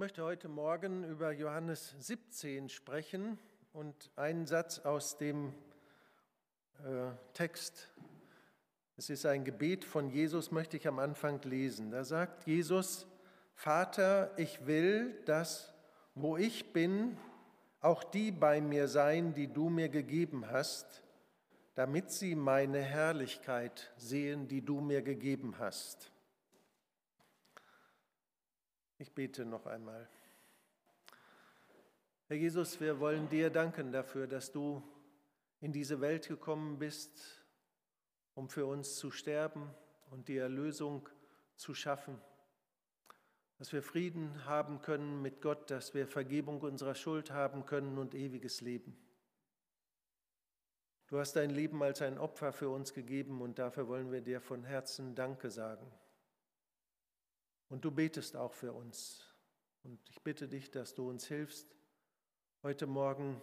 möchte heute Morgen über Johannes 17 sprechen und einen Satz aus dem äh, Text. Es ist ein Gebet von Jesus, möchte ich am Anfang lesen. Da sagt Jesus, Vater, ich will, dass wo ich bin, auch die bei mir sein, die du mir gegeben hast, damit sie meine Herrlichkeit sehen, die du mir gegeben hast. Ich bete noch einmal. Herr Jesus, wir wollen dir danken dafür, dass du in diese Welt gekommen bist, um für uns zu sterben und die Erlösung zu schaffen. Dass wir Frieden haben können mit Gott, dass wir Vergebung unserer Schuld haben können und ewiges Leben. Du hast dein Leben als ein Opfer für uns gegeben und dafür wollen wir dir von Herzen Danke sagen. Und du betest auch für uns. Und ich bitte dich, dass du uns hilfst, heute Morgen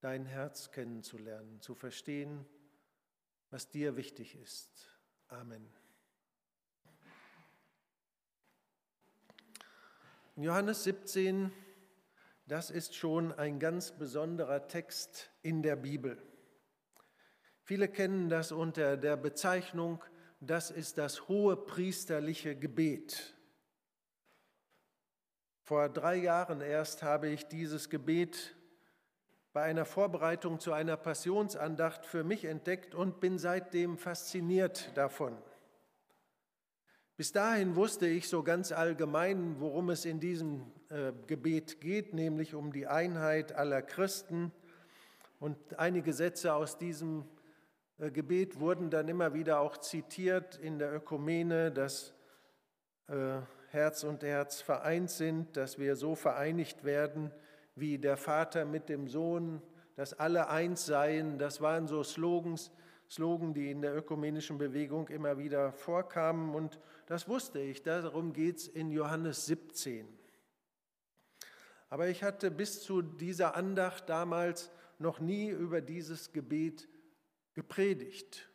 dein Herz kennenzulernen, zu verstehen, was dir wichtig ist. Amen. In Johannes 17, das ist schon ein ganz besonderer Text in der Bibel. Viele kennen das unter der Bezeichnung, das ist das hohe priesterliche Gebet. Vor drei Jahren erst habe ich dieses Gebet bei einer Vorbereitung zu einer Passionsandacht für mich entdeckt und bin seitdem fasziniert davon. Bis dahin wusste ich so ganz allgemein, worum es in diesem äh, Gebet geht, nämlich um die Einheit aller Christen. Und einige Sätze aus diesem äh, Gebet wurden dann immer wieder auch zitiert in der Ökumene, dass äh, Herz und Herz vereint sind, dass wir so vereinigt werden, wie der Vater mit dem Sohn, dass alle eins seien. Das waren so Slogans, Slogan, die in der ökumenischen Bewegung immer wieder vorkamen. Und das wusste ich, darum geht es in Johannes 17. Aber ich hatte bis zu dieser Andacht damals noch nie über dieses Gebet gepredigt.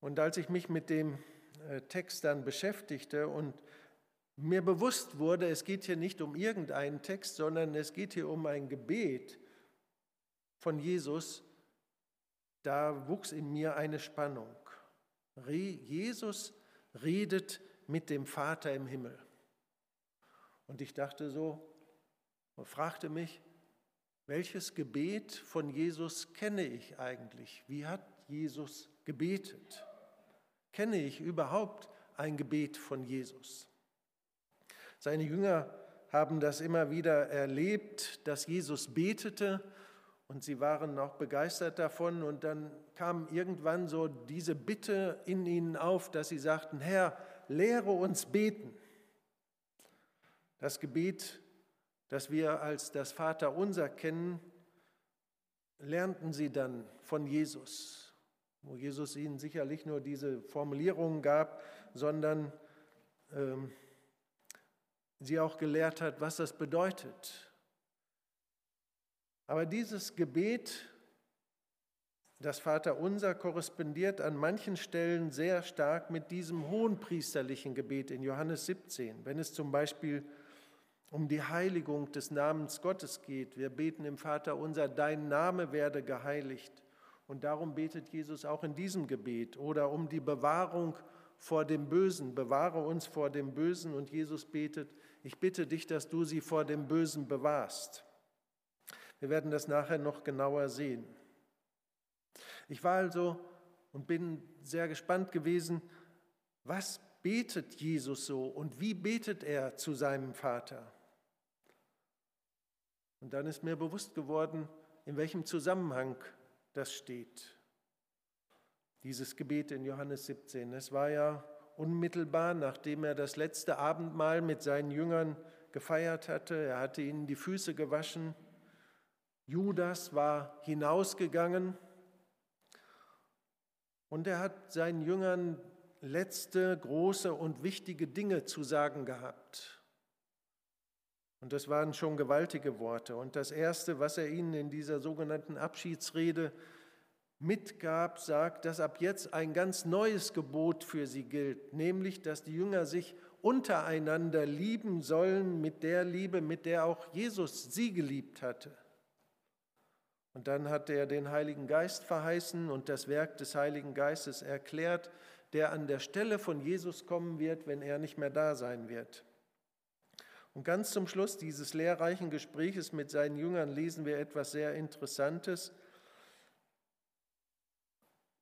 Und als ich mich mit dem Text dann beschäftigte und mir bewusst wurde, es geht hier nicht um irgendeinen Text, sondern es geht hier um ein Gebet von Jesus, da wuchs in mir eine Spannung. Jesus redet mit dem Vater im Himmel. Und ich dachte so, und fragte mich, welches Gebet von Jesus kenne ich eigentlich? Wie hat Jesus gebetet? Kenne ich überhaupt ein Gebet von Jesus? Seine Jünger haben das immer wieder erlebt, dass Jesus betete und sie waren auch begeistert davon. Und dann kam irgendwann so diese Bitte in ihnen auf, dass sie sagten, Herr, lehre uns beten. Das Gebet, das wir als das Vaterunser kennen, lernten sie dann von Jesus wo Jesus ihnen sicherlich nur diese Formulierungen gab, sondern ähm, sie auch gelehrt hat, was das bedeutet. Aber dieses Gebet, das Vaterunser, korrespondiert an manchen Stellen sehr stark mit diesem hohenpriesterlichen Gebet in Johannes 17, wenn es zum Beispiel um die Heiligung des Namens Gottes geht. Wir beten im Vaterunser, dein Name werde geheiligt. Und darum betet Jesus auch in diesem Gebet oder um die Bewahrung vor dem Bösen. Bewahre uns vor dem Bösen. Und Jesus betet, ich bitte dich, dass du sie vor dem Bösen bewahrst. Wir werden das nachher noch genauer sehen. Ich war also und bin sehr gespannt gewesen, was betet Jesus so und wie betet er zu seinem Vater? Und dann ist mir bewusst geworden, in welchem Zusammenhang das steht. Dieses Gebet in Johannes 17. Es war ja unmittelbar, nachdem er das letzte Abendmahl mit seinen Jüngern gefeiert hatte. Er hatte ihnen die Füße gewaschen. Judas war hinausgegangen und er hat seinen Jüngern letzte große und wichtige Dinge zu sagen gehabt. Und das waren schon gewaltige Worte. Und das Erste, was er ihnen in dieser sogenannten Abschiedsrede mitgab, sagt, dass ab jetzt ein ganz neues Gebot für sie gilt, nämlich dass die Jünger sich untereinander lieben sollen mit der Liebe, mit der auch Jesus sie geliebt hatte. Und dann hat er den Heiligen Geist verheißen und das Werk des Heiligen Geistes erklärt, der an der Stelle von Jesus kommen wird, wenn er nicht mehr da sein wird. Und ganz zum Schluss dieses lehrreichen Gespräches mit seinen Jüngern lesen wir etwas sehr Interessantes.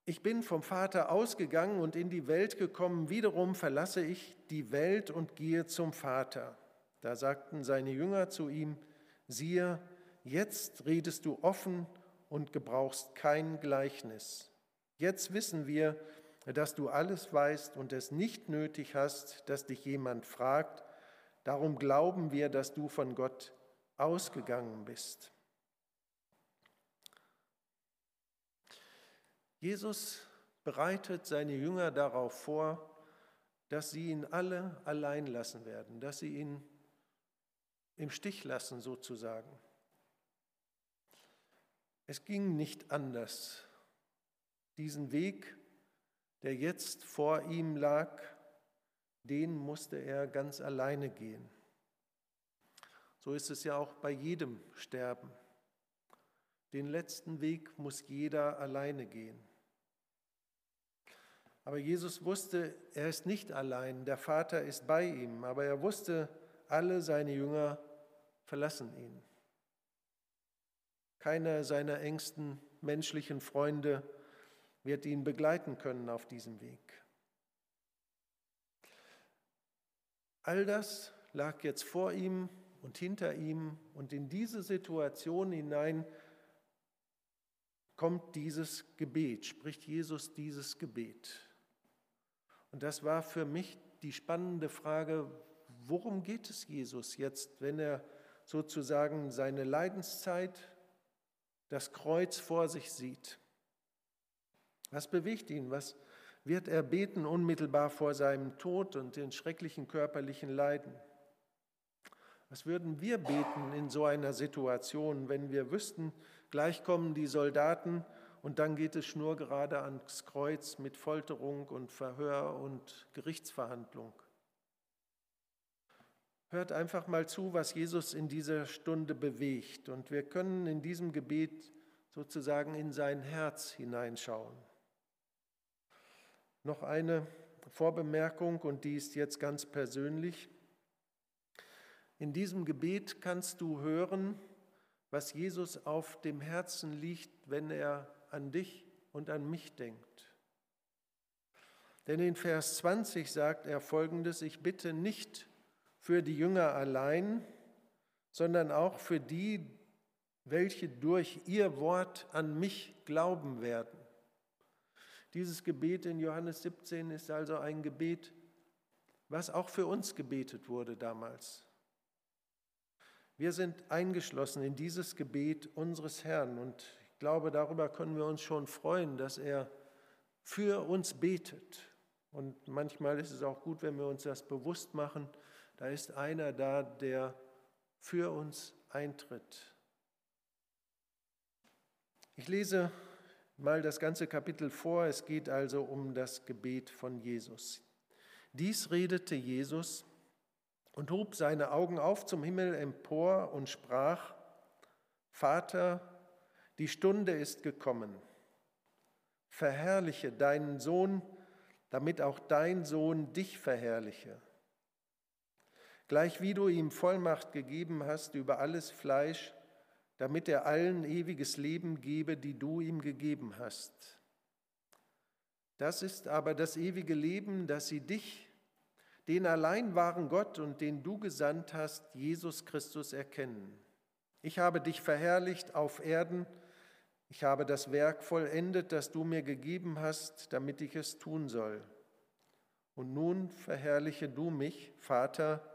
Ich bin vom Vater ausgegangen und in die Welt gekommen, wiederum verlasse ich die Welt und gehe zum Vater. Da sagten seine Jünger zu ihm, siehe, jetzt redest du offen und gebrauchst kein Gleichnis. Jetzt wissen wir, dass du alles weißt und es nicht nötig hast, dass dich jemand fragt. Darum glauben wir, dass du von Gott ausgegangen bist. Jesus bereitet seine Jünger darauf vor, dass sie ihn alle allein lassen werden, dass sie ihn im Stich lassen sozusagen. Es ging nicht anders. Diesen Weg, der jetzt vor ihm lag, den musste er ganz alleine gehen. So ist es ja auch bei jedem Sterben. Den letzten Weg muss jeder alleine gehen. Aber Jesus wusste, er ist nicht allein, der Vater ist bei ihm, aber er wusste, alle seine Jünger verlassen ihn. Keiner seiner engsten menschlichen Freunde wird ihn begleiten können auf diesem Weg. All das lag jetzt vor ihm und hinter ihm und in diese Situation hinein kommt dieses Gebet, spricht Jesus dieses Gebet. Und das war für mich die spannende Frage, worum geht es Jesus jetzt, wenn er sozusagen seine Leidenszeit das Kreuz vor sich sieht. Was bewegt ihn? Was wird er beten unmittelbar vor seinem Tod und den schrecklichen körperlichen Leiden? Was würden wir beten in so einer Situation, wenn wir wüssten, gleich kommen die Soldaten und dann geht es schnurgerade ans Kreuz mit Folterung und Verhör und Gerichtsverhandlung? Hört einfach mal zu, was Jesus in dieser Stunde bewegt. Und wir können in diesem Gebet sozusagen in sein Herz hineinschauen. Noch eine Vorbemerkung und die ist jetzt ganz persönlich. In diesem Gebet kannst du hören, was Jesus auf dem Herzen liegt, wenn er an dich und an mich denkt. Denn in Vers 20 sagt er folgendes, ich bitte nicht für die Jünger allein, sondern auch für die, welche durch ihr Wort an mich glauben werden. Dieses Gebet in Johannes 17 ist also ein Gebet, was auch für uns gebetet wurde damals. Wir sind eingeschlossen in dieses Gebet unseres Herrn und ich glaube, darüber können wir uns schon freuen, dass er für uns betet. Und manchmal ist es auch gut, wenn wir uns das bewusst machen, da ist einer da, der für uns eintritt. Ich lese mal das ganze Kapitel vor. Es geht also um das Gebet von Jesus. Dies redete Jesus und hob seine Augen auf zum Himmel empor und sprach, Vater, die Stunde ist gekommen. Verherrliche deinen Sohn, damit auch dein Sohn dich verherrliche gleich wie du ihm Vollmacht gegeben hast über alles Fleisch, damit er allen ewiges Leben gebe, die du ihm gegeben hast. Das ist aber das ewige Leben, dass sie dich, den allein wahren Gott und den du gesandt hast, Jesus Christus, erkennen. Ich habe dich verherrlicht auf Erden, ich habe das Werk vollendet, das du mir gegeben hast, damit ich es tun soll. Und nun verherrliche du mich, Vater,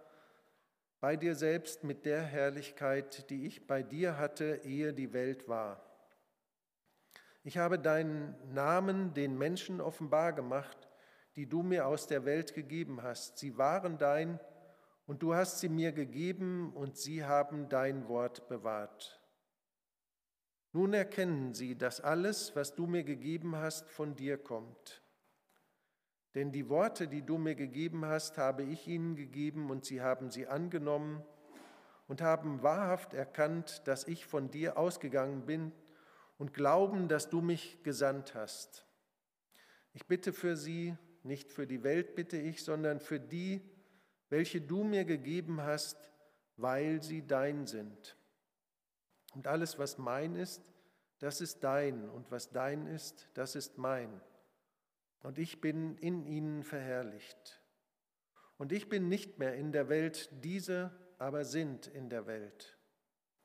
bei dir selbst mit der Herrlichkeit, die ich bei dir hatte, ehe die Welt war. Ich habe deinen Namen den Menschen offenbar gemacht, die du mir aus der Welt gegeben hast. Sie waren dein und du hast sie mir gegeben und sie haben dein Wort bewahrt. Nun erkennen sie, dass alles, was du mir gegeben hast, von dir kommt. Denn die Worte, die du mir gegeben hast, habe ich ihnen gegeben und sie haben sie angenommen und haben wahrhaft erkannt, dass ich von dir ausgegangen bin und glauben, dass du mich gesandt hast. Ich bitte für sie, nicht für die Welt bitte ich, sondern für die, welche du mir gegeben hast, weil sie dein sind. Und alles, was mein ist, das ist dein, und was dein ist, das ist mein. Und ich bin in ihnen verherrlicht. Und ich bin nicht mehr in der Welt, diese aber sind in der Welt.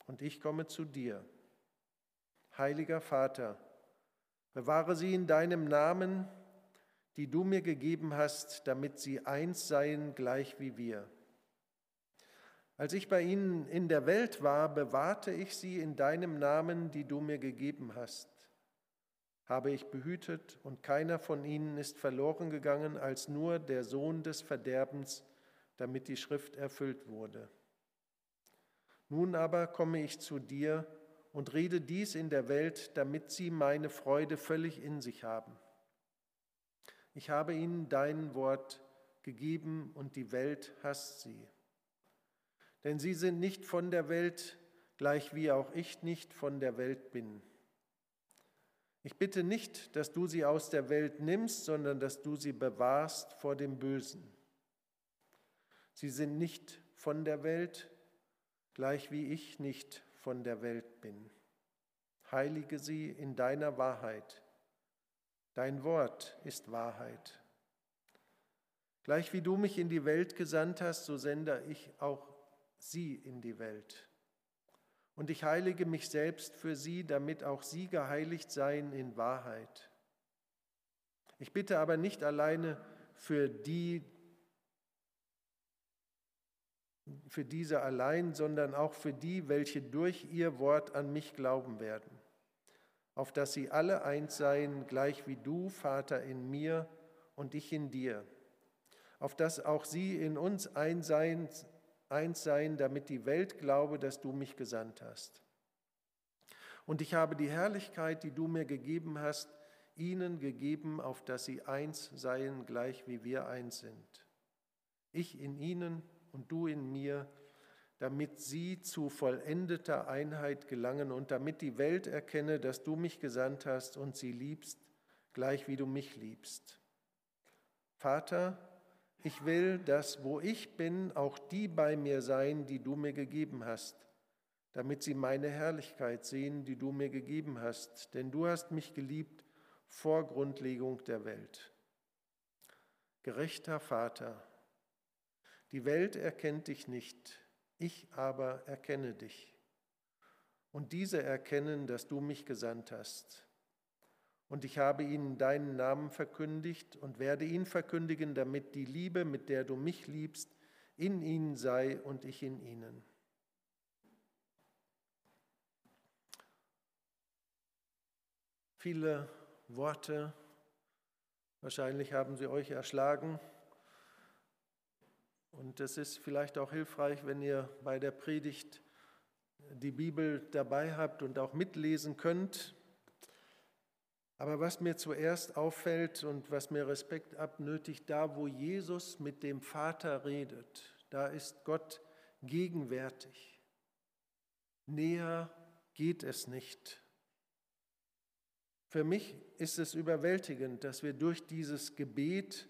Und ich komme zu dir. Heiliger Vater, bewahre sie in deinem Namen, die du mir gegeben hast, damit sie eins seien, gleich wie wir. Als ich bei ihnen in der Welt war, bewahrte ich sie in deinem Namen, die du mir gegeben hast. Habe ich behütet und keiner von ihnen ist verloren gegangen als nur der Sohn des Verderbens, damit die Schrift erfüllt wurde. Nun aber komme ich zu dir und rede dies in der Welt, damit sie meine Freude völlig in sich haben. Ich habe ihnen dein Wort gegeben und die Welt hasst sie. Denn sie sind nicht von der Welt, gleich wie auch ich nicht von der Welt bin. Ich bitte nicht, dass du sie aus der Welt nimmst, sondern dass du sie bewahrst vor dem Bösen. Sie sind nicht von der Welt, gleich wie ich nicht von der Welt bin. Heilige sie in deiner Wahrheit. Dein Wort ist Wahrheit. Gleich wie du mich in die Welt gesandt hast, so sende ich auch sie in die Welt. Und ich heilige mich selbst für sie, damit auch sie geheiligt seien in Wahrheit. Ich bitte aber nicht alleine für die, für diese allein, sondern auch für die, welche durch ihr Wort an mich glauben werden auf dass sie alle eins seien, gleich wie du, Vater, in mir und ich in dir, auf dass auch sie in uns ein seien, eins seien, damit die Welt glaube, dass du mich gesandt hast. Und ich habe die Herrlichkeit, die du mir gegeben hast, ihnen gegeben, auf dass sie eins seien, gleich wie wir eins sind. Ich in ihnen und du in mir, damit sie zu vollendeter Einheit gelangen und damit die Welt erkenne, dass du mich gesandt hast und sie liebst, gleich wie du mich liebst. Vater, ich will, dass wo ich bin, auch die bei mir sein, die du mir gegeben hast, damit sie meine Herrlichkeit sehen, die du mir gegeben hast, denn du hast mich geliebt vor Grundlegung der Welt. Gerechter Vater, die Welt erkennt dich nicht, ich aber erkenne dich. Und diese erkennen, dass du mich gesandt hast. Und ich habe ihnen deinen Namen verkündigt und werde ihn verkündigen, damit die Liebe, mit der du mich liebst, in ihnen sei und ich in ihnen. Viele Worte, wahrscheinlich haben sie euch erschlagen. Und es ist vielleicht auch hilfreich, wenn ihr bei der Predigt die Bibel dabei habt und auch mitlesen könnt. Aber was mir zuerst auffällt und was mir Respekt abnötigt, da wo Jesus mit dem Vater redet, da ist Gott gegenwärtig. Näher geht es nicht. Für mich ist es überwältigend, dass wir durch dieses Gebet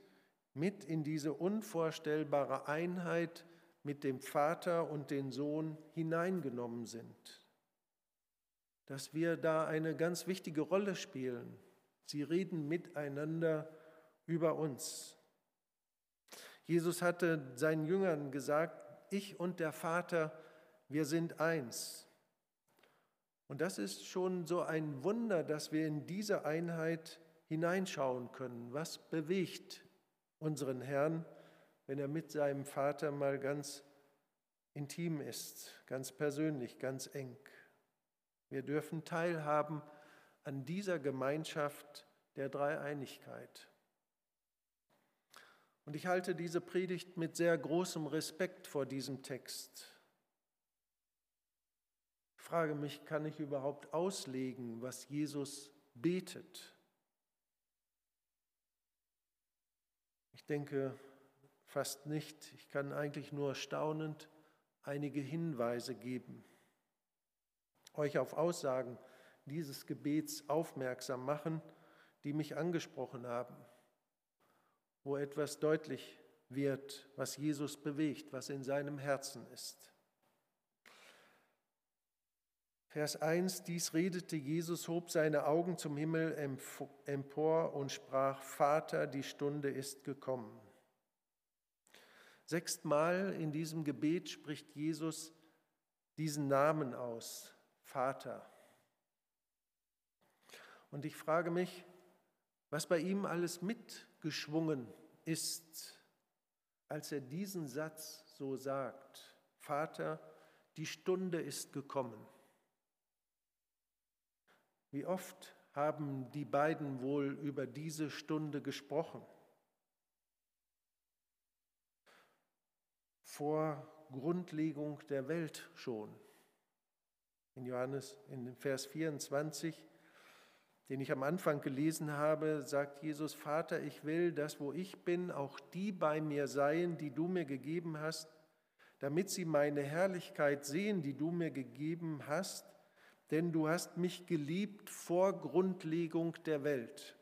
mit in diese unvorstellbare Einheit mit dem Vater und dem Sohn hineingenommen sind. Dass wir da eine ganz wichtige Rolle spielen. Sie reden miteinander über uns. Jesus hatte seinen Jüngern gesagt, ich und der Vater, wir sind eins. Und das ist schon so ein Wunder, dass wir in diese Einheit hineinschauen können. Was bewegt unseren Herrn, wenn er mit seinem Vater mal ganz intim ist, ganz persönlich, ganz eng. Wir dürfen teilhaben an dieser Gemeinschaft der Dreieinigkeit. Und ich halte diese Predigt mit sehr großem Respekt vor diesem Text. Ich frage mich, kann ich überhaupt auslegen, was Jesus betet? denke fast nicht. Ich kann eigentlich nur staunend einige Hinweise geben, euch auf Aussagen dieses Gebets aufmerksam machen, die mich angesprochen haben, wo etwas deutlich wird, was Jesus bewegt, was in seinem Herzen ist. Vers 1, dies redete Jesus, hob seine Augen zum Himmel empor und sprach, Vater, die Stunde ist gekommen. Sechstmal in diesem Gebet spricht Jesus diesen Namen aus, Vater. Und ich frage mich, was bei ihm alles mitgeschwungen ist, als er diesen Satz so sagt, Vater, die Stunde ist gekommen. Wie oft haben die beiden wohl über diese Stunde gesprochen? Vor Grundlegung der Welt schon. In Johannes, in Vers 24, den ich am Anfang gelesen habe, sagt Jesus, Vater, ich will, dass wo ich bin, auch die bei mir seien, die du mir gegeben hast, damit sie meine Herrlichkeit sehen, die du mir gegeben hast, denn du hast mich geliebt vor Grundlegung der Welt.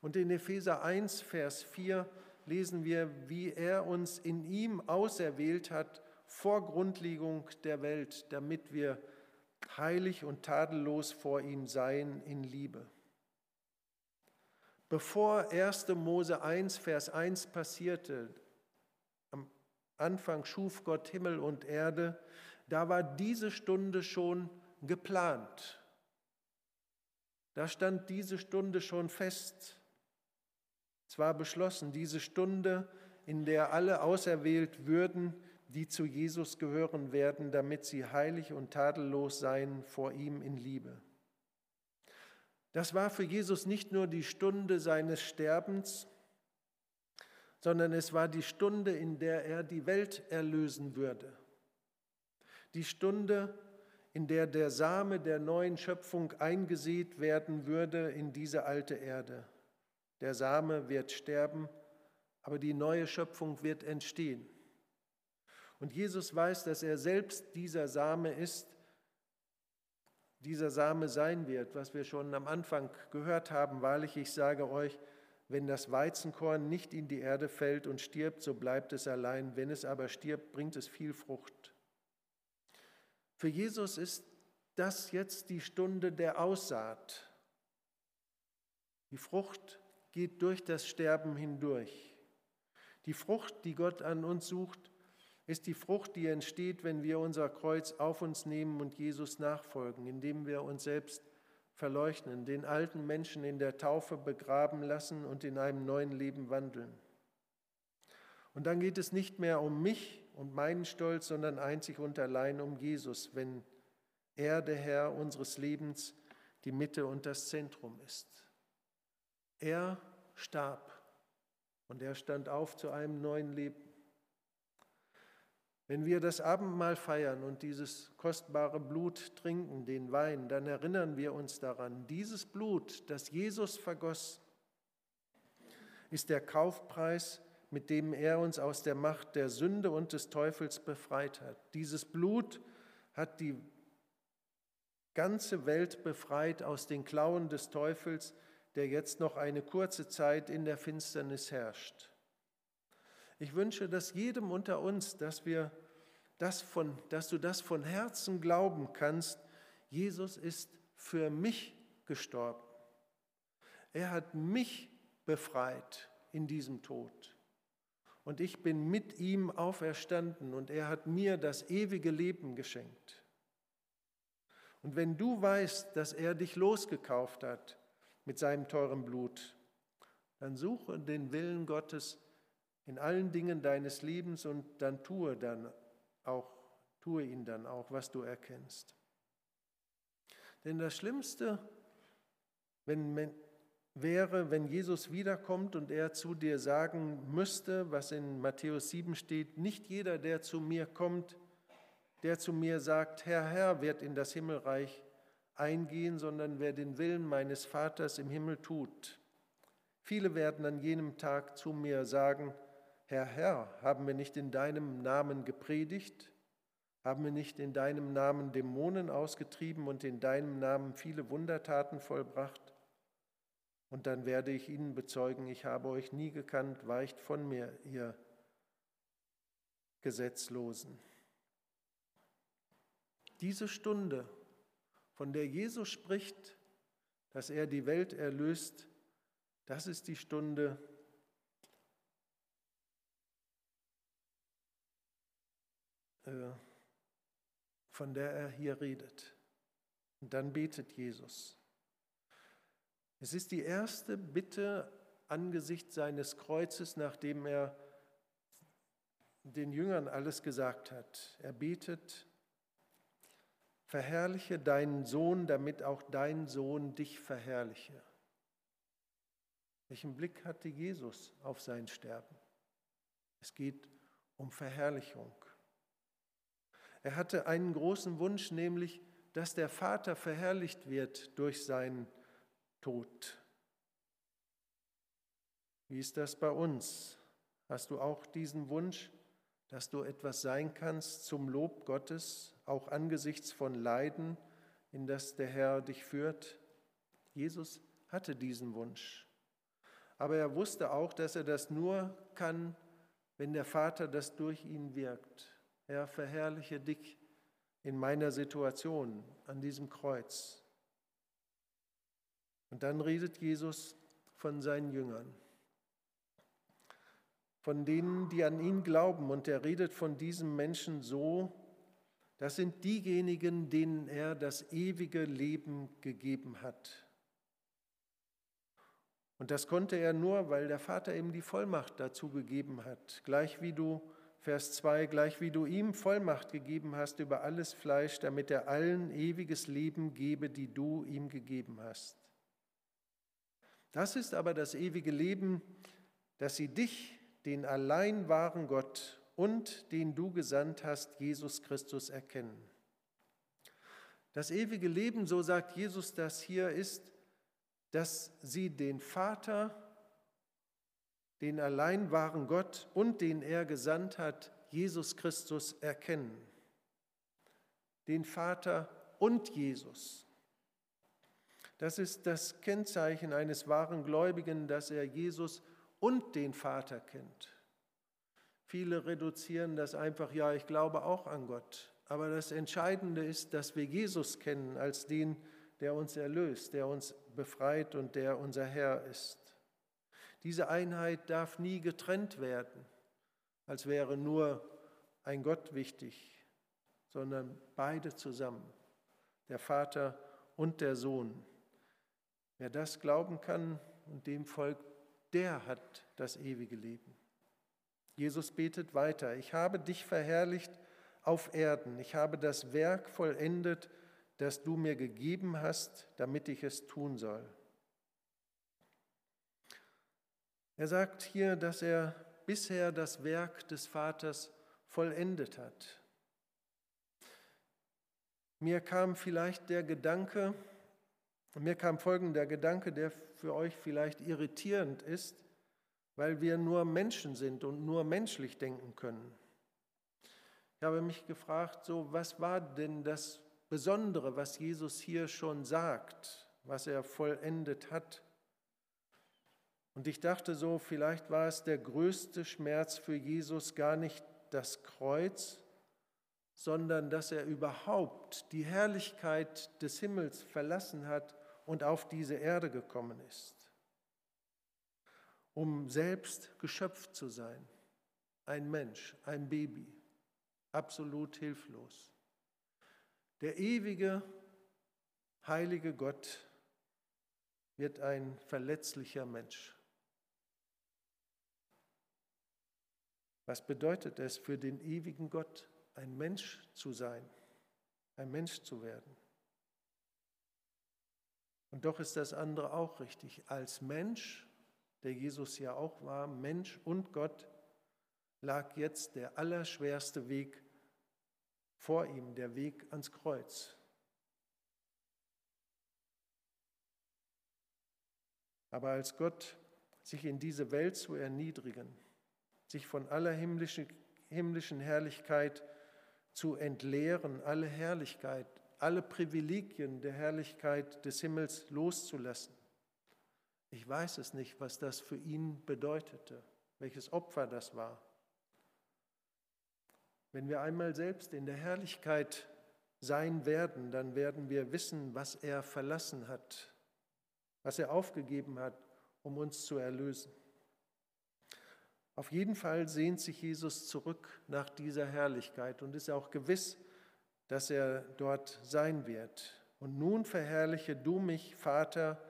Und in Epheser 1, Vers 4 lesen wir, wie er uns in ihm auserwählt hat vor Grundlegung der Welt, damit wir heilig und tadellos vor ihm seien in Liebe. Bevor 1. Mose 1, Vers 1 passierte, am Anfang schuf Gott Himmel und Erde, da war diese Stunde schon geplant. Da stand diese Stunde schon fest. Es war beschlossen, diese Stunde, in der alle auserwählt würden, die zu Jesus gehören werden, damit sie heilig und tadellos seien vor ihm in Liebe. Das war für Jesus nicht nur die Stunde seines Sterbens, sondern es war die Stunde, in der er die Welt erlösen würde die Stunde, in der der Same der neuen Schöpfung eingesät werden würde in diese alte Erde. Der Same wird sterben, aber die neue Schöpfung wird entstehen. Und Jesus weiß, dass er selbst dieser Same ist, dieser Same sein wird, was wir schon am Anfang gehört haben. Wahrlich, ich sage euch, wenn das Weizenkorn nicht in die Erde fällt und stirbt, so bleibt es allein. Wenn es aber stirbt, bringt es viel Frucht. Für Jesus ist das jetzt die Stunde der Aussaat. Die Frucht geht durch das Sterben hindurch. Die Frucht, die Gott an uns sucht, ist die Frucht, die entsteht, wenn wir unser Kreuz auf uns nehmen und Jesus nachfolgen, indem wir uns selbst verleuchten, den alten Menschen in der Taufe begraben lassen und in einem neuen Leben wandeln. Und dann geht es nicht mehr um mich und meinen Stolz, sondern einzig und allein um Jesus, wenn er, der Herr unseres Lebens, die Mitte und das Zentrum ist. Er starb und er stand auf zu einem neuen Leben. Wenn wir das Abendmahl feiern und dieses kostbare Blut trinken, den Wein, dann erinnern wir uns daran, dieses Blut, das Jesus vergoss, ist der Kaufpreis mit dem er uns aus der Macht der Sünde und des Teufels befreit hat. Dieses Blut hat die ganze Welt befreit aus den Klauen des Teufels, der jetzt noch eine kurze Zeit in der Finsternis herrscht. Ich wünsche dass jedem unter uns, dass wir das von, dass du das von Herzen glauben kannst. Jesus ist für mich gestorben. Er hat mich befreit in diesem Tod und ich bin mit ihm auferstanden und er hat mir das ewige Leben geschenkt. Und wenn du weißt, dass er dich losgekauft hat mit seinem teuren Blut, dann suche den Willen Gottes in allen Dingen deines Lebens und dann tue dann auch tue ihn dann auch, was du erkennst. Denn das Schlimmste, wenn wäre, wenn Jesus wiederkommt und er zu dir sagen müsste, was in Matthäus 7 steht, nicht jeder, der zu mir kommt, der zu mir sagt, Herr, Herr, wird in das Himmelreich eingehen, sondern wer den Willen meines Vaters im Himmel tut. Viele werden an jenem Tag zu mir sagen, Herr, Herr, haben wir nicht in deinem Namen gepredigt? Haben wir nicht in deinem Namen Dämonen ausgetrieben und in deinem Namen viele Wundertaten vollbracht? Und dann werde ich ihnen bezeugen, ich habe euch nie gekannt, weicht von mir, ihr Gesetzlosen. Diese Stunde, von der Jesus spricht, dass er die Welt erlöst, das ist die Stunde, von der er hier redet. Und dann betet Jesus. Es ist die erste Bitte angesichts seines Kreuzes, nachdem er den Jüngern alles gesagt hat. Er betet, verherrliche deinen Sohn, damit auch dein Sohn dich verherrliche. Welchen Blick hatte Jesus auf sein Sterben? Es geht um Verherrlichung. Er hatte einen großen Wunsch, nämlich, dass der Vater verherrlicht wird durch seinen Tod. Wie ist das bei uns? Hast du auch diesen Wunsch, dass du etwas sein kannst zum Lob Gottes, auch angesichts von Leiden, in das der Herr dich führt? Jesus hatte diesen Wunsch. Aber er wusste auch, dass er das nur kann, wenn der Vater das durch ihn wirkt. Herr, verherrliche dich in meiner Situation an diesem Kreuz. Und dann redet Jesus von seinen Jüngern, von denen, die an ihn glauben. Und er redet von diesen Menschen so, das sind diejenigen, denen er das ewige Leben gegeben hat. Und das konnte er nur, weil der Vater ihm die Vollmacht dazu gegeben hat. Gleich wie du, Vers 2, gleich wie du ihm Vollmacht gegeben hast über alles Fleisch, damit er allen ewiges Leben gebe, die du ihm gegeben hast. Das ist aber das ewige Leben, dass sie dich, den allein wahren Gott und den du gesandt hast, Jesus Christus, erkennen. Das ewige Leben, so sagt Jesus das hier, ist, dass sie den Vater, den allein wahren Gott und den er gesandt hat, Jesus Christus, erkennen. Den Vater und Jesus. Das ist das Kennzeichen eines wahren Gläubigen, dass er Jesus und den Vater kennt. Viele reduzieren das einfach, ja, ich glaube auch an Gott. Aber das Entscheidende ist, dass wir Jesus kennen als den, der uns erlöst, der uns befreit und der unser Herr ist. Diese Einheit darf nie getrennt werden, als wäre nur ein Gott wichtig, sondern beide zusammen, der Vater und der Sohn. Wer das glauben kann und dem folgt, der hat das ewige Leben. Jesus betet weiter, ich habe dich verherrlicht auf Erden, ich habe das Werk vollendet, das du mir gegeben hast, damit ich es tun soll. Er sagt hier, dass er bisher das Werk des Vaters vollendet hat. Mir kam vielleicht der Gedanke, mir kam folgender Gedanke, der für euch vielleicht irritierend ist, weil wir nur Menschen sind und nur menschlich denken können. Ich habe mich gefragt, so was war denn das Besondere, was Jesus hier schon sagt, was er vollendet hat? Und ich dachte so, vielleicht war es der größte Schmerz für Jesus gar nicht das Kreuz, sondern dass er überhaupt die Herrlichkeit des Himmels verlassen hat und auf diese Erde gekommen ist, um selbst geschöpft zu sein, ein Mensch, ein Baby, absolut hilflos. Der ewige, heilige Gott wird ein verletzlicher Mensch. Was bedeutet es für den ewigen Gott, ein Mensch zu sein, ein Mensch zu werden? Und doch ist das andere auch richtig. Als Mensch, der Jesus ja auch war, Mensch und Gott, lag jetzt der allerschwerste Weg vor ihm, der Weg ans Kreuz. Aber als Gott sich in diese Welt zu erniedrigen, sich von aller himmlischen, himmlischen Herrlichkeit zu entleeren, alle Herrlichkeit, alle Privilegien der Herrlichkeit des Himmels loszulassen. Ich weiß es nicht, was das für ihn bedeutete, welches Opfer das war. Wenn wir einmal selbst in der Herrlichkeit sein werden, dann werden wir wissen, was er verlassen hat, was er aufgegeben hat, um uns zu erlösen. Auf jeden Fall sehnt sich Jesus zurück nach dieser Herrlichkeit und ist auch gewiss, dass er dort sein wird. Und nun verherrliche du mich, Vater,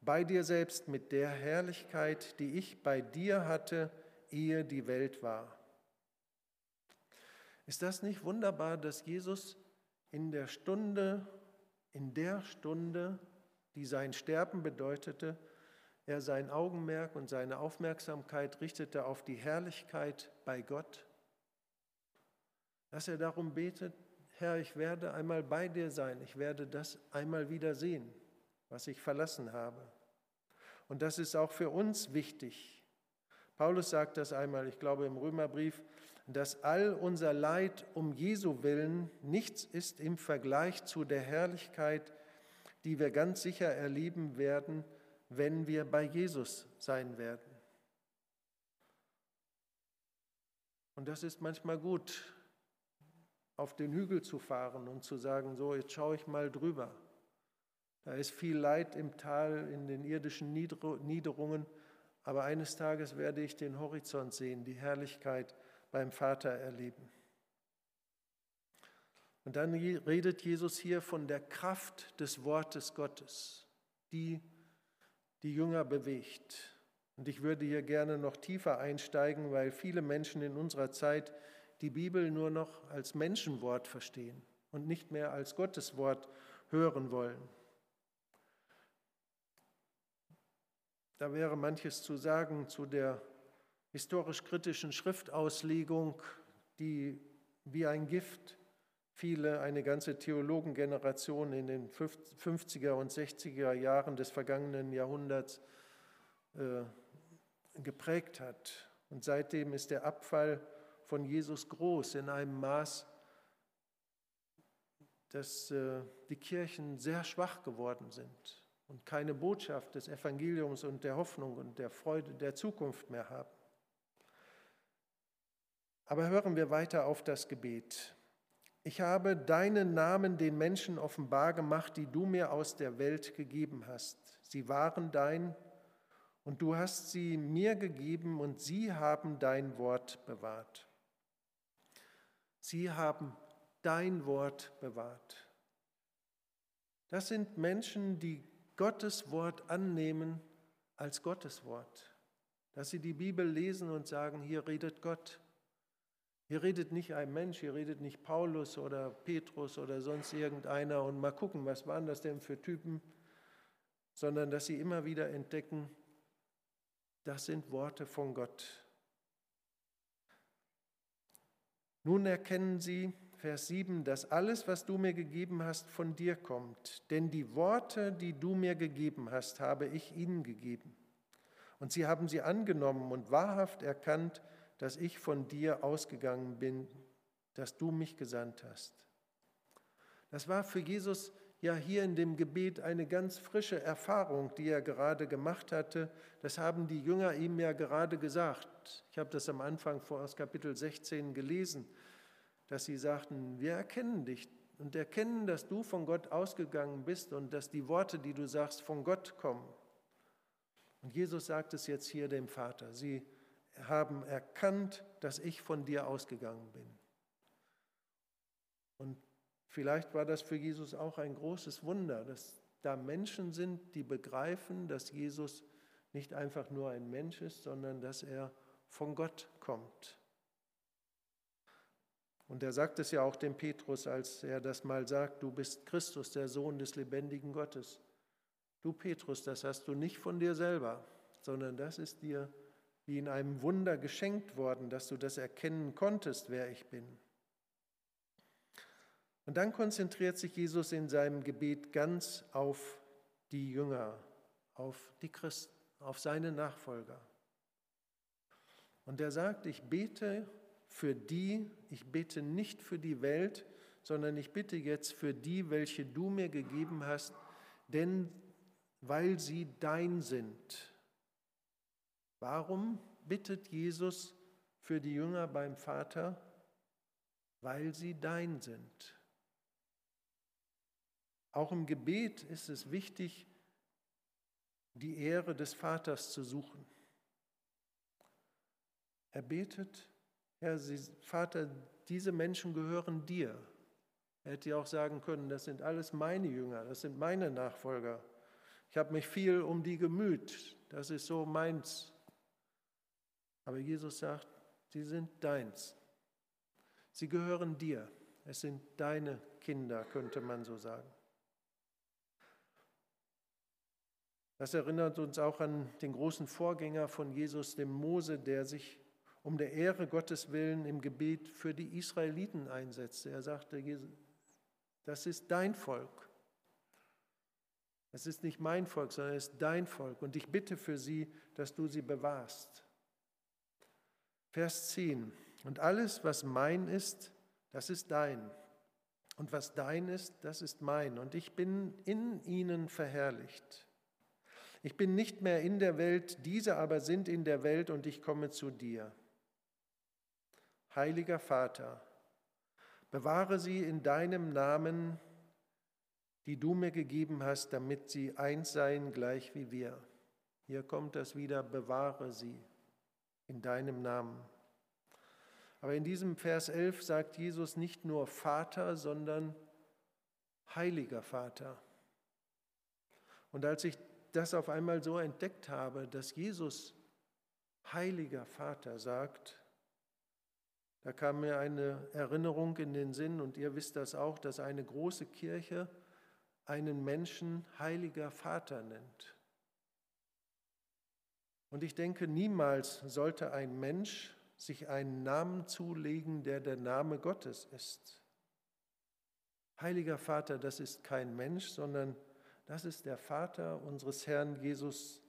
bei dir selbst mit der Herrlichkeit, die ich bei dir hatte, ehe die Welt war. Ist das nicht wunderbar, dass Jesus in der Stunde, in der Stunde, die sein Sterben bedeutete, er sein Augenmerk und seine Aufmerksamkeit richtete auf die Herrlichkeit bei Gott, dass er darum betet, Herr, ich werde einmal bei dir sein, ich werde das einmal wieder sehen, was ich verlassen habe. Und das ist auch für uns wichtig. Paulus sagt das einmal, ich glaube im Römerbrief, dass all unser Leid um Jesu willen nichts ist im Vergleich zu der Herrlichkeit, die wir ganz sicher erleben werden, wenn wir bei Jesus sein werden. Und das ist manchmal gut, auf den Hügel zu fahren und zu sagen, so, jetzt schaue ich mal drüber. Da ist viel Leid im Tal, in den irdischen Niederungen, aber eines Tages werde ich den Horizont sehen, die Herrlichkeit beim Vater erleben. Und dann redet Jesus hier von der Kraft des Wortes Gottes, die die Jünger bewegt. Und ich würde hier gerne noch tiefer einsteigen, weil viele Menschen in unserer Zeit die Bibel nur noch als Menschenwort verstehen und nicht mehr als Gotteswort hören wollen. Da wäre manches zu sagen zu der historisch-kritischen Schriftauslegung, die wie ein Gift viele, eine ganze Theologengeneration in den 50er und 60er Jahren des vergangenen Jahrhunderts äh, geprägt hat. Und seitdem ist der Abfall von Jesus groß in einem Maß, dass äh, die Kirchen sehr schwach geworden sind und keine Botschaft des Evangeliums und der Hoffnung und der Freude der Zukunft mehr haben. Aber hören wir weiter auf das Gebet. Ich habe deinen Namen den Menschen offenbar gemacht, die du mir aus der Welt gegeben hast. Sie waren dein und du hast sie mir gegeben und sie haben dein Wort bewahrt. Sie haben dein Wort bewahrt. Das sind Menschen, die Gottes Wort annehmen als Gottes Wort. Dass sie die Bibel lesen und sagen, hier redet Gott. Hier redet nicht ein Mensch, hier redet nicht Paulus oder Petrus oder sonst irgendeiner und mal gucken, was waren das denn für Typen, sondern dass sie immer wieder entdecken, das sind Worte von Gott. Nun erkennen sie, Vers 7, dass alles, was du mir gegeben hast, von dir kommt. Denn die Worte, die du mir gegeben hast, habe ich ihnen gegeben. Und sie haben sie angenommen und wahrhaft erkannt, dass ich von dir ausgegangen bin, dass du mich gesandt hast. Das war für Jesus ja hier in dem Gebet eine ganz frische Erfahrung, die er gerade gemacht hatte. Das haben die Jünger ihm ja gerade gesagt. Ich habe das am Anfang aus Kapitel 16 gelesen, dass sie sagten, wir erkennen dich und erkennen, dass du von Gott ausgegangen bist und dass die Worte, die du sagst, von Gott kommen. Und Jesus sagt es jetzt hier dem Vater. Sie haben erkannt, dass ich von dir ausgegangen bin. Und vielleicht war das für Jesus auch ein großes Wunder, dass da Menschen sind, die begreifen, dass Jesus nicht einfach nur ein Mensch ist, sondern dass er von Gott kommt. Und er sagt es ja auch dem Petrus, als er das mal sagt, du bist Christus, der Sohn des lebendigen Gottes. Du Petrus, das hast du nicht von dir selber, sondern das ist dir wie in einem Wunder geschenkt worden, dass du das erkennen konntest, wer ich bin. Und dann konzentriert sich Jesus in seinem Gebet ganz auf die Jünger, auf die Christen, auf seine Nachfolger. Und er sagt, ich bete für die, ich bete nicht für die Welt, sondern ich bitte jetzt für die, welche du mir gegeben hast, denn weil sie dein sind. Warum bittet Jesus für die Jünger beim Vater? Weil sie dein sind. Auch im Gebet ist es wichtig, die Ehre des Vaters zu suchen. Er betet, Herr, Sie, Vater, diese Menschen gehören dir. Er hätte ja auch sagen können, das sind alles meine Jünger, das sind meine Nachfolger. Ich habe mich viel um die gemüht, das ist so meins. Aber Jesus sagt, sie sind deins. Sie gehören dir. Es sind deine Kinder, könnte man so sagen. Das erinnert uns auch an den großen Vorgänger von Jesus, dem Mose, der sich um der Ehre Gottes willen im Gebet für die Israeliten einsetzte. Er sagte, das ist dein Volk. Es ist nicht mein Volk, sondern es ist dein Volk. Und ich bitte für sie, dass du sie bewahrst. Vers 10. Und alles, was mein ist, das ist dein. Und was dein ist, das ist mein. Und ich bin in ihnen verherrlicht. Ich bin nicht mehr in der Welt, diese aber sind in der Welt und ich komme zu dir. Heiliger Vater, bewahre sie in deinem Namen, die du mir gegeben hast, damit sie eins seien, gleich wie wir. Hier kommt das wieder, bewahre sie in deinem Namen. Aber in diesem Vers 11 sagt Jesus nicht nur Vater, sondern heiliger Vater. Und als ich das auf einmal so entdeckt habe, dass Jesus heiliger Vater sagt, da kam mir eine Erinnerung in den Sinn, und ihr wisst das auch, dass eine große Kirche einen Menschen heiliger Vater nennt. Und ich denke, niemals sollte ein Mensch sich einen Namen zulegen, der der Name Gottes ist. Heiliger Vater, das ist kein Mensch, sondern das ist der Vater unseres Herrn Jesus.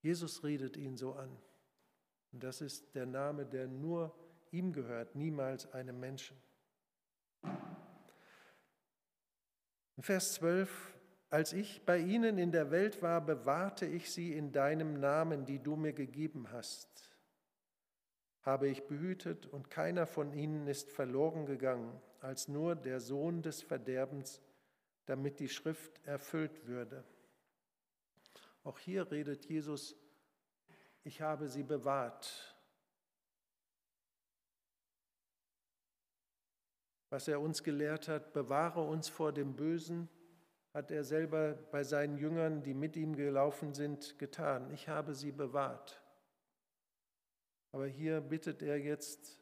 Jesus redet ihn so an. Und das ist der Name, der nur ihm gehört, niemals einem Menschen. In Vers 12, als ich bei ihnen in der Welt war, bewahrte ich sie in deinem Namen, die du mir gegeben hast habe ich behütet und keiner von ihnen ist verloren gegangen, als nur der Sohn des Verderbens, damit die Schrift erfüllt würde. Auch hier redet Jesus, ich habe sie bewahrt. Was er uns gelehrt hat, bewahre uns vor dem Bösen, hat er selber bei seinen Jüngern, die mit ihm gelaufen sind, getan. Ich habe sie bewahrt. Aber hier bittet er jetzt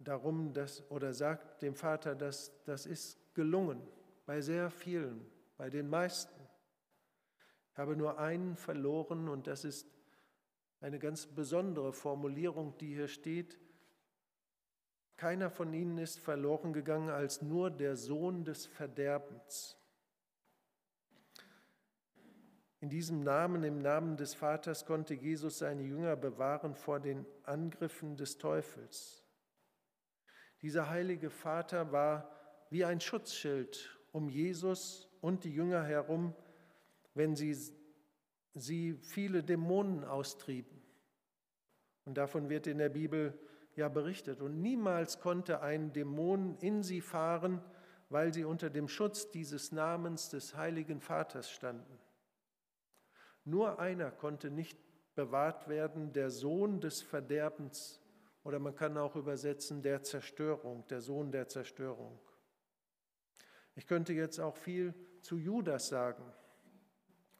darum, dass, oder sagt dem Vater, dass das ist gelungen bei sehr vielen, bei den meisten. Ich habe nur einen verloren und das ist eine ganz besondere Formulierung, die hier steht. Keiner von ihnen ist verloren gegangen als nur der Sohn des Verderbens. In diesem Namen, im Namen des Vaters, konnte Jesus seine Jünger bewahren vor den Angriffen des Teufels. Dieser heilige Vater war wie ein Schutzschild um Jesus und die Jünger herum, wenn sie, sie viele Dämonen austrieben. Und davon wird in der Bibel ja berichtet. Und niemals konnte ein Dämon in sie fahren, weil sie unter dem Schutz dieses Namens des heiligen Vaters standen. Nur einer konnte nicht bewahrt werden, der Sohn des Verderbens oder man kann auch übersetzen der Zerstörung, der Sohn der Zerstörung. Ich könnte jetzt auch viel zu Judas sagen,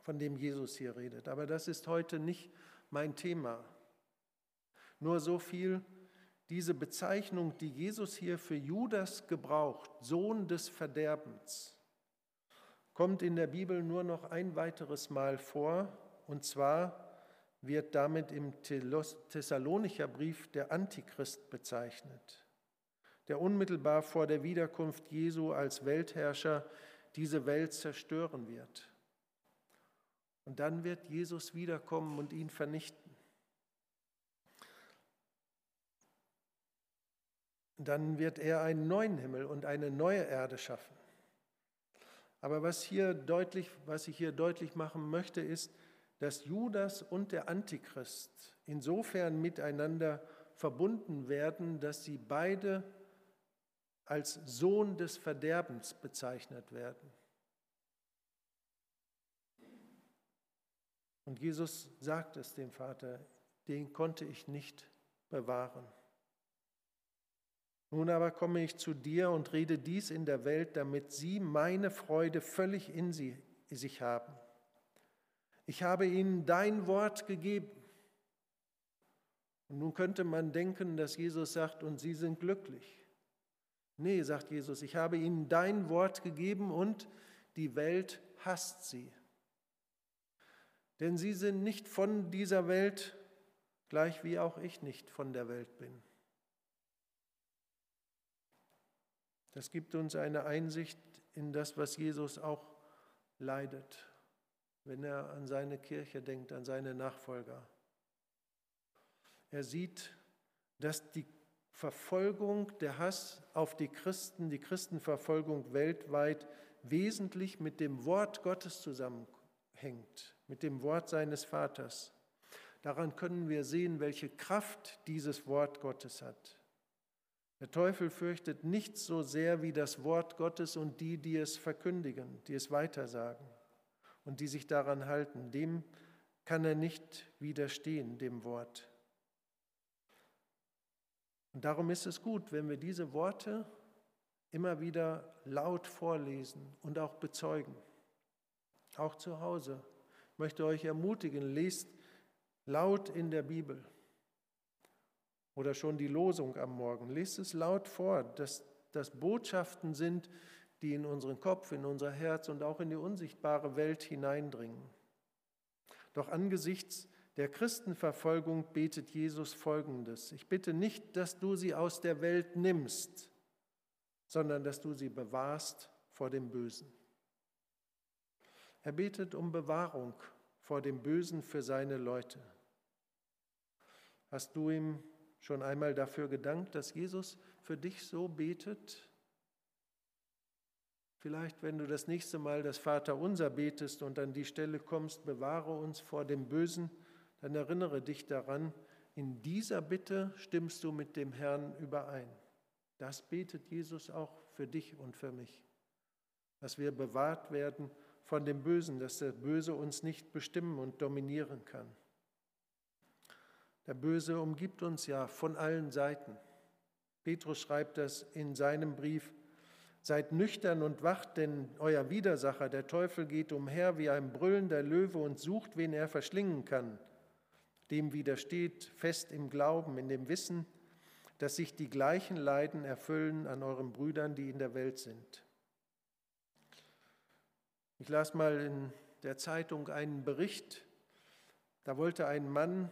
von dem Jesus hier redet, aber das ist heute nicht mein Thema. Nur so viel, diese Bezeichnung, die Jesus hier für Judas gebraucht, Sohn des Verderbens, kommt in der Bibel nur noch ein weiteres Mal vor, und zwar wird damit im Thessalonicher Brief der Antichrist bezeichnet, der unmittelbar vor der Wiederkunft Jesu als Weltherrscher diese Welt zerstören wird. Und dann wird Jesus wiederkommen und ihn vernichten. Dann wird er einen neuen Himmel und eine neue Erde schaffen. Aber was, hier deutlich, was ich hier deutlich machen möchte, ist, dass Judas und der Antichrist insofern miteinander verbunden werden, dass sie beide als Sohn des Verderbens bezeichnet werden. Und Jesus sagt es dem Vater, den konnte ich nicht bewahren. Nun aber komme ich zu dir und rede dies in der Welt, damit sie meine Freude völlig in sie, sich haben. Ich habe ihnen dein Wort gegeben. Und nun könnte man denken, dass Jesus sagt, und sie sind glücklich. Nee, sagt Jesus, ich habe ihnen dein Wort gegeben und die Welt hasst sie. Denn sie sind nicht von dieser Welt, gleich wie auch ich nicht von der Welt bin. Das gibt uns eine Einsicht in das, was Jesus auch leidet, wenn er an seine Kirche denkt, an seine Nachfolger. Er sieht, dass die Verfolgung, der Hass auf die Christen, die Christenverfolgung weltweit wesentlich mit dem Wort Gottes zusammenhängt, mit dem Wort seines Vaters. Daran können wir sehen, welche Kraft dieses Wort Gottes hat. Der Teufel fürchtet nichts so sehr wie das Wort Gottes und die, die es verkündigen, die es weitersagen und die sich daran halten. Dem kann er nicht widerstehen, dem Wort. Und darum ist es gut, wenn wir diese Worte immer wieder laut vorlesen und auch bezeugen. Auch zu Hause. Ich möchte euch ermutigen, lest laut in der Bibel oder schon die Losung am Morgen. Lest es laut vor, dass das Botschaften sind, die in unseren Kopf, in unser Herz und auch in die unsichtbare Welt hineindringen. Doch angesichts der Christenverfolgung betet Jesus Folgendes. Ich bitte nicht, dass du sie aus der Welt nimmst, sondern dass du sie bewahrst vor dem Bösen. Er betet um Bewahrung vor dem Bösen für seine Leute. Hast du ihm schon einmal dafür gedankt, dass Jesus für dich so betet? Vielleicht, wenn du das nächste Mal das Vaterunser betest und an die Stelle kommst, bewahre uns vor dem Bösen, dann erinnere dich daran, in dieser Bitte stimmst du mit dem Herrn überein. Das betet Jesus auch für dich und für mich, dass wir bewahrt werden von dem Bösen, dass der Böse uns nicht bestimmen und dominieren kann. Der Böse umgibt uns ja von allen Seiten. Petrus schreibt das in seinem Brief. Seid nüchtern und wacht, denn euer Widersacher, der Teufel, geht umher wie ein brüllender Löwe und sucht, wen er verschlingen kann. Dem widersteht fest im Glauben, in dem Wissen, dass sich die gleichen Leiden erfüllen an euren Brüdern, die in der Welt sind. Ich las mal in der Zeitung einen Bericht, da wollte ein Mann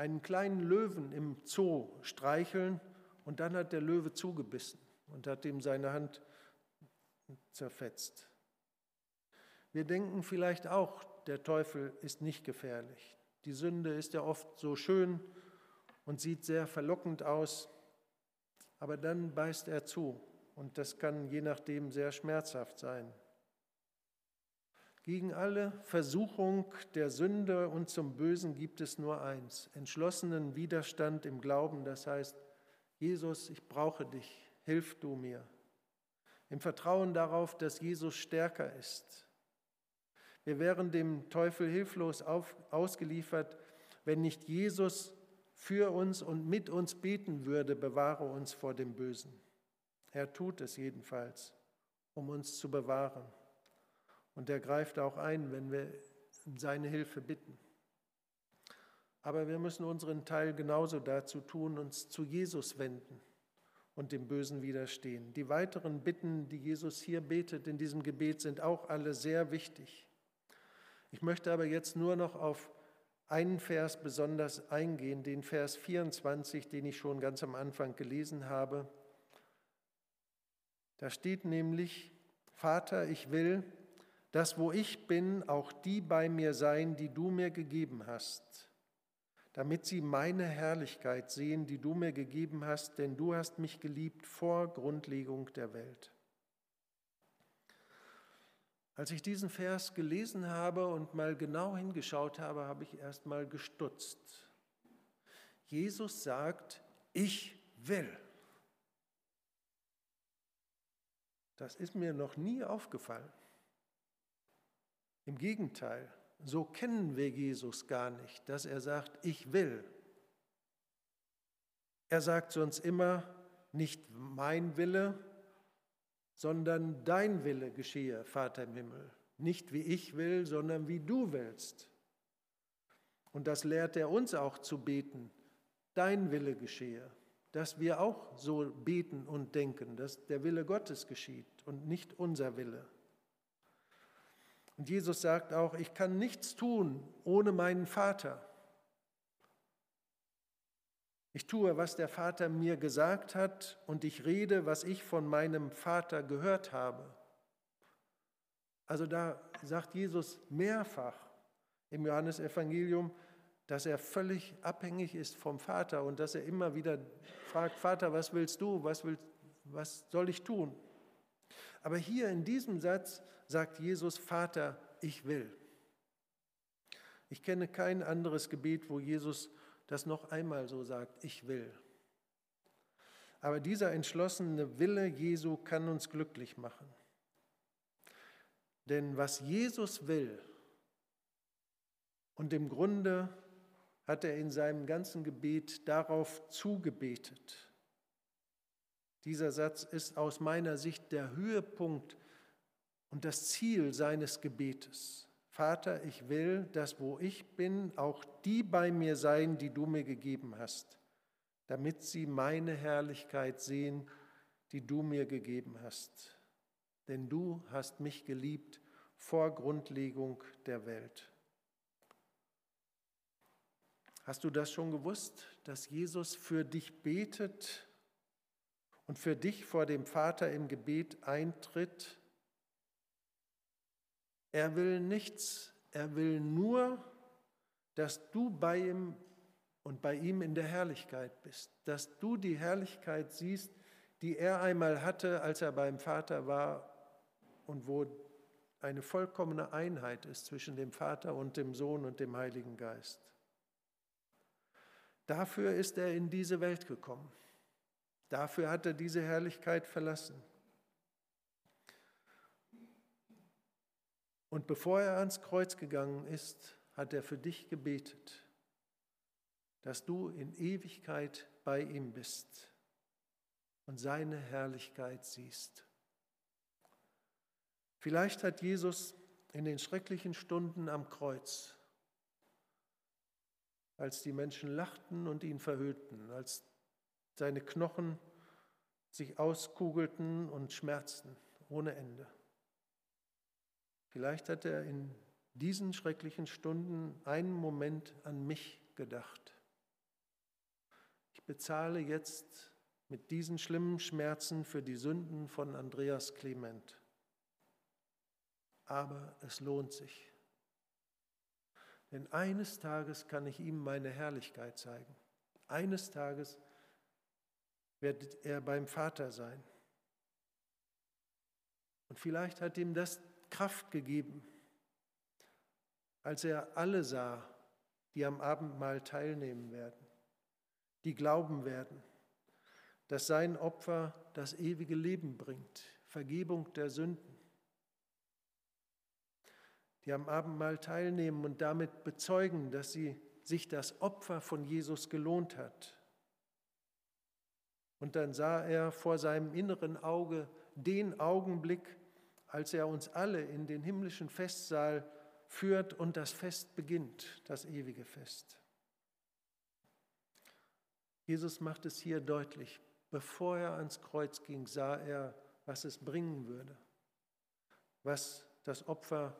einen kleinen Löwen im Zoo streicheln und dann hat der Löwe zugebissen und hat ihm seine Hand zerfetzt. Wir denken vielleicht auch, der Teufel ist nicht gefährlich. Die Sünde ist ja oft so schön und sieht sehr verlockend aus, aber dann beißt er zu und das kann je nachdem sehr schmerzhaft sein. Gegen alle Versuchung der Sünde und zum Bösen gibt es nur eins, entschlossenen Widerstand im Glauben, das heißt, Jesus, ich brauche dich, hilf du mir. Im Vertrauen darauf, dass Jesus stärker ist. Wir wären dem Teufel hilflos auf, ausgeliefert, wenn nicht Jesus für uns und mit uns beten würde, bewahre uns vor dem Bösen. Er tut es jedenfalls, um uns zu bewahren. Und er greift auch ein, wenn wir seine Hilfe bitten. Aber wir müssen unseren Teil genauso dazu tun, uns zu Jesus wenden und dem Bösen widerstehen. Die weiteren Bitten, die Jesus hier betet in diesem Gebet, sind auch alle sehr wichtig. Ich möchte aber jetzt nur noch auf einen Vers besonders eingehen, den Vers 24, den ich schon ganz am Anfang gelesen habe. Da steht nämlich, Vater, ich will, dass wo ich bin, auch die bei mir seien, die du mir gegeben hast, damit sie meine Herrlichkeit sehen, die du mir gegeben hast, denn du hast mich geliebt vor Grundlegung der Welt. Als ich diesen Vers gelesen habe und mal genau hingeschaut habe, habe ich erst mal gestutzt. Jesus sagt, ich will. Das ist mir noch nie aufgefallen. Im Gegenteil, so kennen wir Jesus gar nicht, dass er sagt, ich will. Er sagt sonst immer, nicht mein Wille, sondern dein Wille geschehe, Vater im Himmel. Nicht wie ich will, sondern wie du willst. Und das lehrt er uns auch zu beten. Dein Wille geschehe. Dass wir auch so beten und denken, dass der Wille Gottes geschieht und nicht unser Wille. Und Jesus sagt auch, ich kann nichts tun ohne meinen Vater. Ich tue, was der Vater mir gesagt hat und ich rede, was ich von meinem Vater gehört habe. Also da sagt Jesus mehrfach im Johannesevangelium, dass er völlig abhängig ist vom Vater und dass er immer wieder fragt, Vater, was willst du, was, willst, was soll ich tun? Aber hier in diesem Satz sagt Jesus, Vater, ich will. Ich kenne kein anderes Gebet, wo Jesus das noch einmal so sagt, ich will. Aber dieser entschlossene Wille Jesu kann uns glücklich machen. Denn was Jesus will, und im Grunde hat er in seinem ganzen Gebet darauf zugebetet. Dieser Satz ist aus meiner Sicht der Höhepunkt und das Ziel seines Gebetes. Vater, ich will, dass wo ich bin, auch die bei mir seien, die du mir gegeben hast, damit sie meine Herrlichkeit sehen, die du mir gegeben hast. Denn du hast mich geliebt vor Grundlegung der Welt. Hast du das schon gewusst, dass Jesus für dich betet und für dich vor dem Vater im Gebet eintritt? Er will nichts, er will nur, dass du bei ihm und bei ihm in der Herrlichkeit bist, dass du die Herrlichkeit siehst, die er einmal hatte, als er beim Vater war und wo eine vollkommene Einheit ist zwischen dem Vater und dem Sohn und dem Heiligen Geist. Dafür ist er in diese Welt gekommen. Dafür hat er diese Herrlichkeit verlassen. Und bevor er ans Kreuz gegangen ist, hat er für dich gebetet, dass du in Ewigkeit bei ihm bist und seine Herrlichkeit siehst. Vielleicht hat Jesus in den schrecklichen Stunden am Kreuz, als die Menschen lachten und ihn verhöhnten, als seine Knochen sich auskugelten und schmerzten ohne Ende, Vielleicht hat er in diesen schrecklichen Stunden einen Moment an mich gedacht. Ich bezahle jetzt mit diesen schlimmen Schmerzen für die Sünden von Andreas Clement. Aber es lohnt sich. Denn eines Tages kann ich ihm meine Herrlichkeit zeigen. Eines Tages wird er beim Vater sein. Und vielleicht hat ihm das Kraft gegeben, als er alle sah, die am Abendmahl teilnehmen werden, die glauben werden, dass sein Opfer das ewige Leben bringt, Vergebung der Sünden, die am Abendmahl teilnehmen und damit bezeugen, dass sie sich das Opfer von Jesus gelohnt hat. Und dann sah er vor seinem inneren Auge den Augenblick, als er uns alle in den himmlischen Festsaal führt und das Fest beginnt, das ewige Fest. Jesus macht es hier deutlich. Bevor er ans Kreuz ging, sah er, was es bringen würde, was das Opfer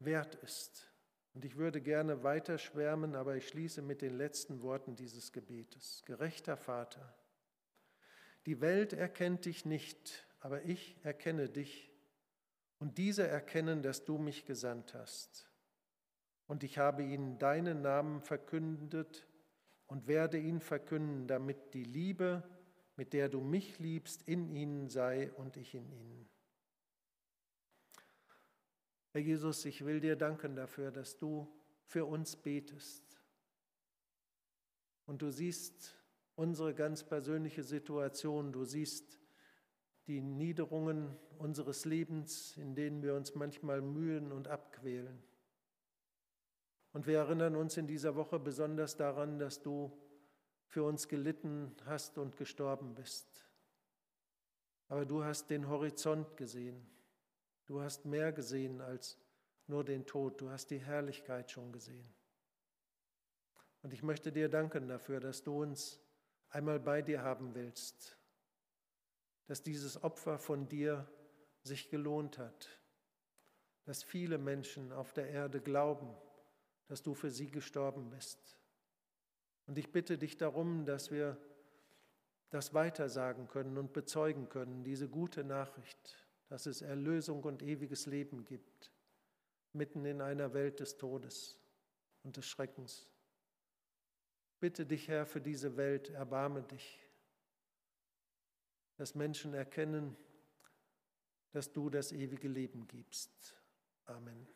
wert ist. Und ich würde gerne weiter schwärmen, aber ich schließe mit den letzten Worten dieses Gebetes. Gerechter Vater, die Welt erkennt dich nicht, aber ich erkenne dich Und diese erkennen, dass du mich gesandt hast. Und ich habe ihnen deinen Namen verkündet und werde ihn verkünden, damit die Liebe, mit der du mich liebst, in ihnen sei und ich in ihnen. Herr Jesus, ich will dir danken dafür, dass du für uns betest. Und du siehst unsere ganz persönliche Situation, du siehst die Niederungen unseres Lebens, in denen wir uns manchmal mühen und abquälen. Und wir erinnern uns in dieser Woche besonders daran, dass du für uns gelitten hast und gestorben bist. Aber du hast den Horizont gesehen. Du hast mehr gesehen als nur den Tod. Du hast die Herrlichkeit schon gesehen. Und ich möchte dir danken dafür, dass du uns einmal bei dir haben willst, dass dieses Opfer von dir sich gelohnt hat, dass viele Menschen auf der Erde glauben, dass du für sie gestorben bist. Und ich bitte dich darum, dass wir das weitersagen können und bezeugen können, diese gute Nachricht, dass es Erlösung und ewiges Leben gibt, mitten in einer Welt des Todes und des Schreckens. Bitte dich, Herr, für diese Welt, erbarme dich, dass Menschen erkennen, dass du das ewige Leben gibst. Amen.